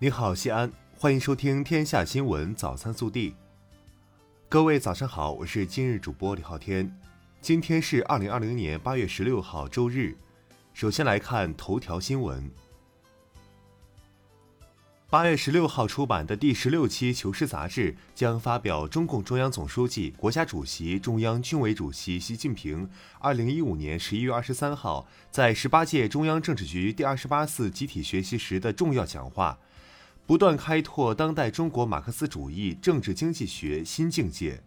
你好，西安，欢迎收听《天下新闻早餐速递》。各位早上好，我是今日主播李昊天。今天是二零二零年八月十六号，周日。首先来看头条新闻。八月十六号出版的第十六期《求是》杂志将发表中共中央总书记、国家主席、中央军委主席习近平二零一五年十一月二十三号在十八届中央政治局第二十八次集体学习时的重要讲话。不断开拓当代中国马克思主义政治经济学新境界。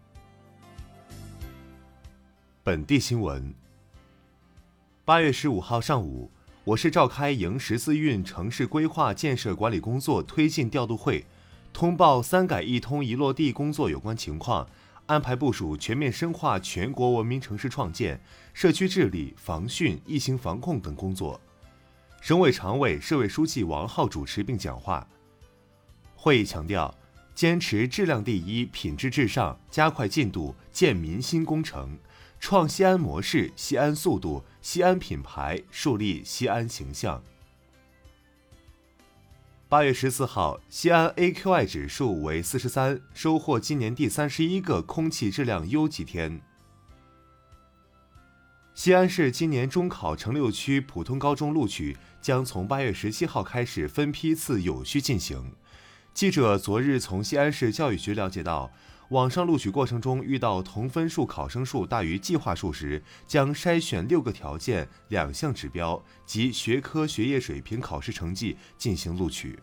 本地新闻：八月十五号上午，我市召开迎十四运城市规划建设管理工作推进调度会，通报“三改一通”一落地工作有关情况，安排部署全面深化全国文明城市创建、社区治理、防汛、疫情防控等工作。省委常委、市委书记王浩主持并讲话。会议强调，坚持质量第一、品质至上，加快进度建民心工程，创西安模式、西安速度、西安品牌，树立西安形象。八月十四号，西安 AQI 指数为四十三，收获今年第三十一个空气质量优级天。西安市今年中考城六区普通高中录取将从八月十七号开始分批次有序进行。记者昨日从西安市教育局了解到，网上录取过程中遇到同分数考生数大于计划数时，将筛选六个条件、两项指标及学科学业水平考试成绩进行录取。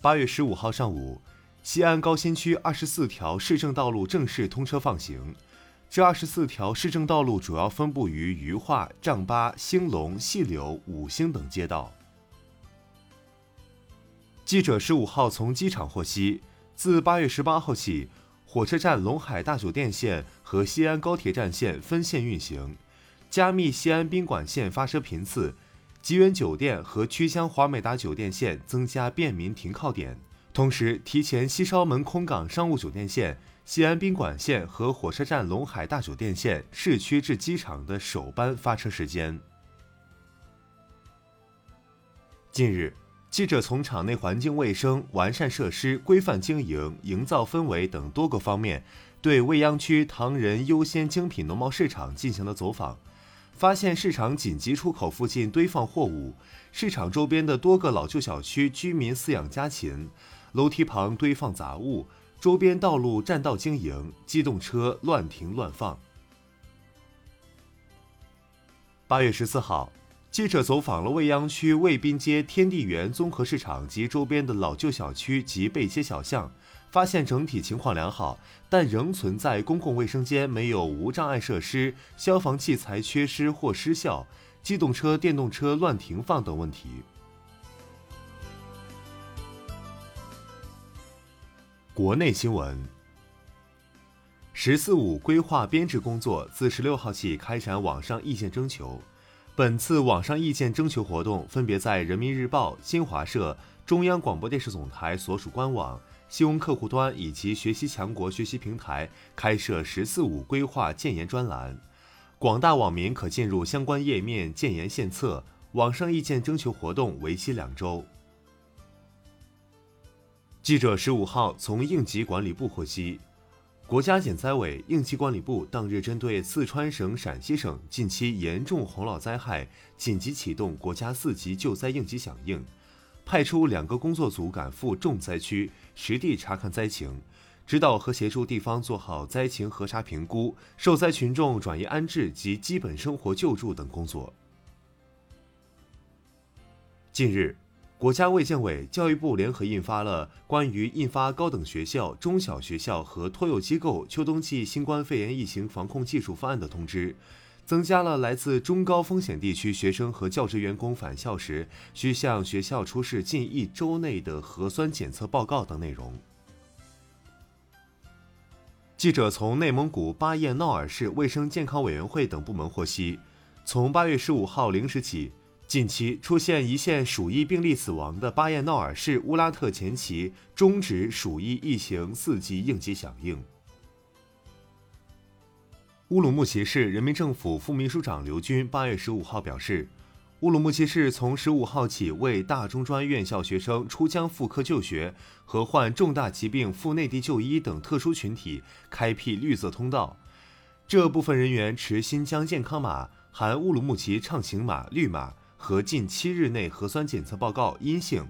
八月十五号上午，西安高新区二十四条市政道路正式通车放行。这二十四条市政道路主要分布于鱼化、丈八、兴隆、细柳、五星等街道。记者十五号从机场获悉，自八月十八号起，火车站陇海大酒店线和西安高铁站线分线运行，加密西安宾馆线发车频次，吉源酒店和曲江华美达酒店线增加便民停靠点，同时提前西稍门空港商务酒店线、西安宾馆线和火车站陇海大酒店线市区至机场的首班发车时间。近日。记者从场内环境卫生、完善设施、规范经营、营造氛围等多个方面，对未央区唐人优先精品农贸市场进行了走访，发现市场紧急出口附近堆放货物，市场周边的多个老旧小区居民饲养家禽，楼梯旁堆放杂物，周边道路占道经营，机动车乱停乱放。八月十四号。记者走访了未央区渭滨街天地园综合市场及周边的老旧小区及背街小巷，发现整体情况良好，但仍存在公共卫生间没有无障碍设施、消防器材缺失或失效、机动车、电动车乱停放等问题。国内新闻：“十四五”规划编制工作自十六号起开展网上意见征求。本次网上意见征求活动分别在人民日报、新华社、中央广播电视总台所属官网、新闻客户端以及学习强国学习平台开设“十四五”规划建言专栏，广大网民可进入相关页面建言献策。网上意见征求活动为期两周。记者十五号从应急管理部获悉。国家减灾委、应急管理部当日针对四川省、陕西省近期严重洪涝灾害，紧急启动国家四级救灾应急响应，派出两个工作组赶赴重灾区，实地查看灾情，指导和协助地方做好灾情核查评估、受灾群众转移安置及基本生活救助等工作。近日。国家卫健委、教育部联合印发了关于印发高等学校、中小学校和托幼机构秋冬季新冠肺炎疫情防控技术方案的通知，增加了来自中高风险地区学生和教职员工返校时需向学校出示近一周内的核酸检测报告等内容。记者从内蒙古巴彦淖尔市卫生健康委员会等部门获悉，从八月十五号零时起。近期出现一线鼠疫病例死亡的巴彦淖尔市乌拉特前旗终止鼠疫疫情四级应急响应。乌鲁木齐市人民政府副秘书长刘军八月十五号表示，乌鲁木齐市从十五号起为大中专院校学生出疆复课就学和患重大疾病赴内地就医等特殊群体开辟绿色通道。这部分人员持新疆健康码（含乌鲁木齐畅行码、绿码）和近七日内核酸检测报告阴性，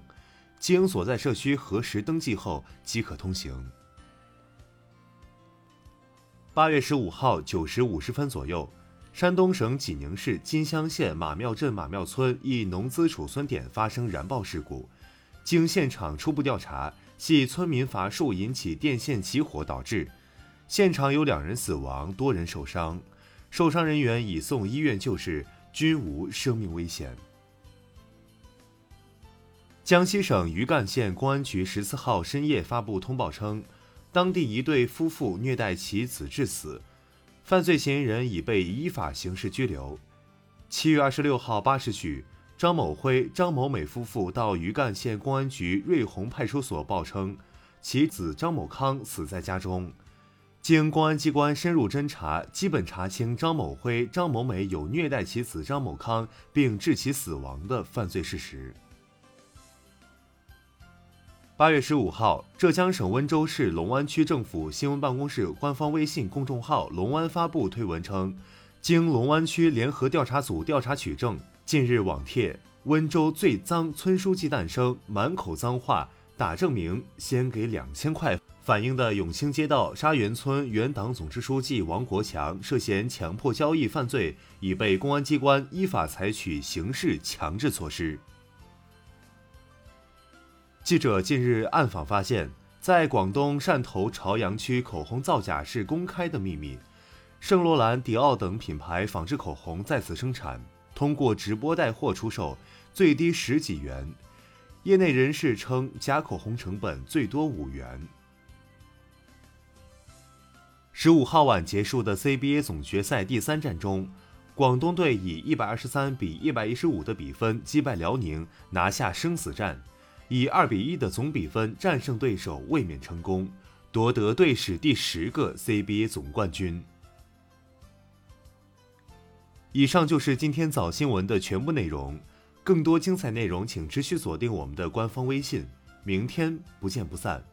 经所在社区核实登记后即可通行。八月十五号九时五十分左右。山东省济宁市金乡县马庙镇马庙村一农资储存点发生燃爆事故，经现场初步调查，系村民伐树引起电线起火导致。现场有两人死亡，多人受伤，受伤人员已送医院救治，均无生命危险。江西省余干县公安局十四号深夜发布通报称，当地一对夫妇虐待其子致死。犯罪嫌疑人已被依法刑事拘留。七月二十六号八时许，张某辉、张某美夫妇到余干县公安局瑞洪派出所报称，其子张某康死在家中。经公安机关深入侦查，基本查清张某辉、张某美有虐待其子张某康并致其死亡的犯罪事实。八月十五号，浙江省温州市龙湾区政府新闻办公室官方微信公众号“龙湾发布”推文称，经龙湾区联合调查组调查取证，近日网帖“温州最脏村书记诞生，满口脏话，打证明，先给两千块”反映的永兴街道沙园村原党总支书记王国强涉嫌强迫交易犯罪，已被公安机关依法采取刑事强制措施。记者近日暗访发现，在广东汕头潮阳区，口红造假是公开的秘密。圣罗兰、迪奥等品牌仿制口红在此生产，通过直播带货出售，最低十几元。业内人士称，假口红成本最多五元。十五号晚结束的 CBA 总决赛第三战中，广东队以一百二十三比一百一十五的比分击败辽宁，拿下生死战。以二比一的总比分战胜对手，卫冕成功，夺得队史第十个 CBA 总冠军。以上就是今天早新闻的全部内容，更多精彩内容请持续锁定我们的官方微信，明天不见不散。